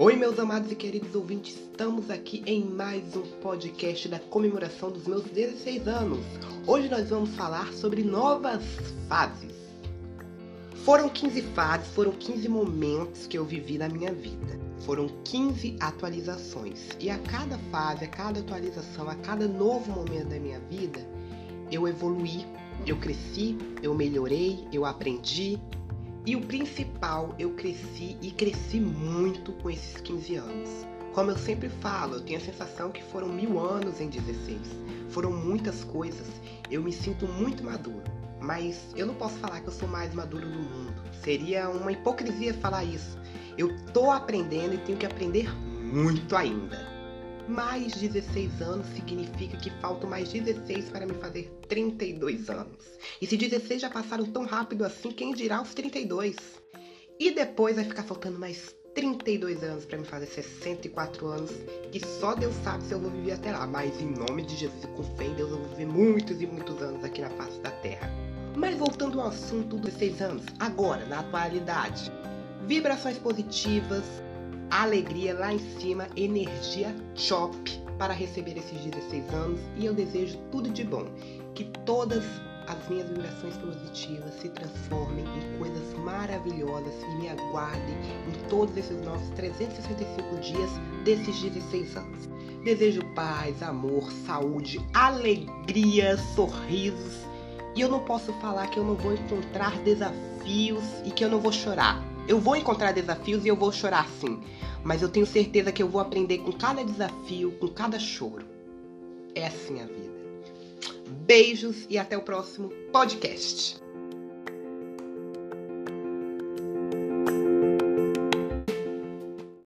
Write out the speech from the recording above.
Oi, meus amados e queridos ouvintes, estamos aqui em mais um podcast da comemoração dos meus 16 anos. Hoje nós vamos falar sobre novas fases. Foram 15 fases, foram 15 momentos que eu vivi na minha vida. Foram 15 atualizações. E a cada fase, a cada atualização, a cada novo momento da minha vida, eu evoluí, eu cresci, eu melhorei, eu aprendi, e o principal, eu cresci e cresci muito com esses 15 anos. Como eu sempre falo, eu tenho a sensação que foram mil anos em 16. Foram muitas coisas. Eu me sinto muito maduro. Mas eu não posso falar que eu sou mais maduro do mundo. Seria uma hipocrisia falar isso. Eu tô aprendendo e tenho que aprender muito ainda mais 16 anos significa que faltam mais 16 para me fazer 32 anos. E se 16 já passaram tão rápido assim, quem dirá os 32? E depois vai ficar faltando mais 32 anos para me fazer 64 anos, que só Deus sabe se eu vou viver até lá. Mas em nome de Jesus, com fé em Deus, eu vou viver muitos e muitos anos aqui na face da terra. Mas voltando ao assunto dos 16 anos, agora, na atualidade. Vibrações positivas, alegria lá em cima, energia top para receber esses 16 anos e eu desejo tudo de bom. Que todas as minhas vibrações positivas se transformem em coisas maravilhosas e me aguardem em todos esses nossos 365 dias desses 16 anos. Desejo paz, amor, saúde, alegria, sorrisos. E eu não posso falar que eu não vou encontrar desafios e que eu não vou chorar. Eu vou encontrar desafios e eu vou chorar sim, mas eu tenho certeza que eu vou aprender com cada desafio, com cada choro. É assim a vida. Beijos e até o próximo podcast.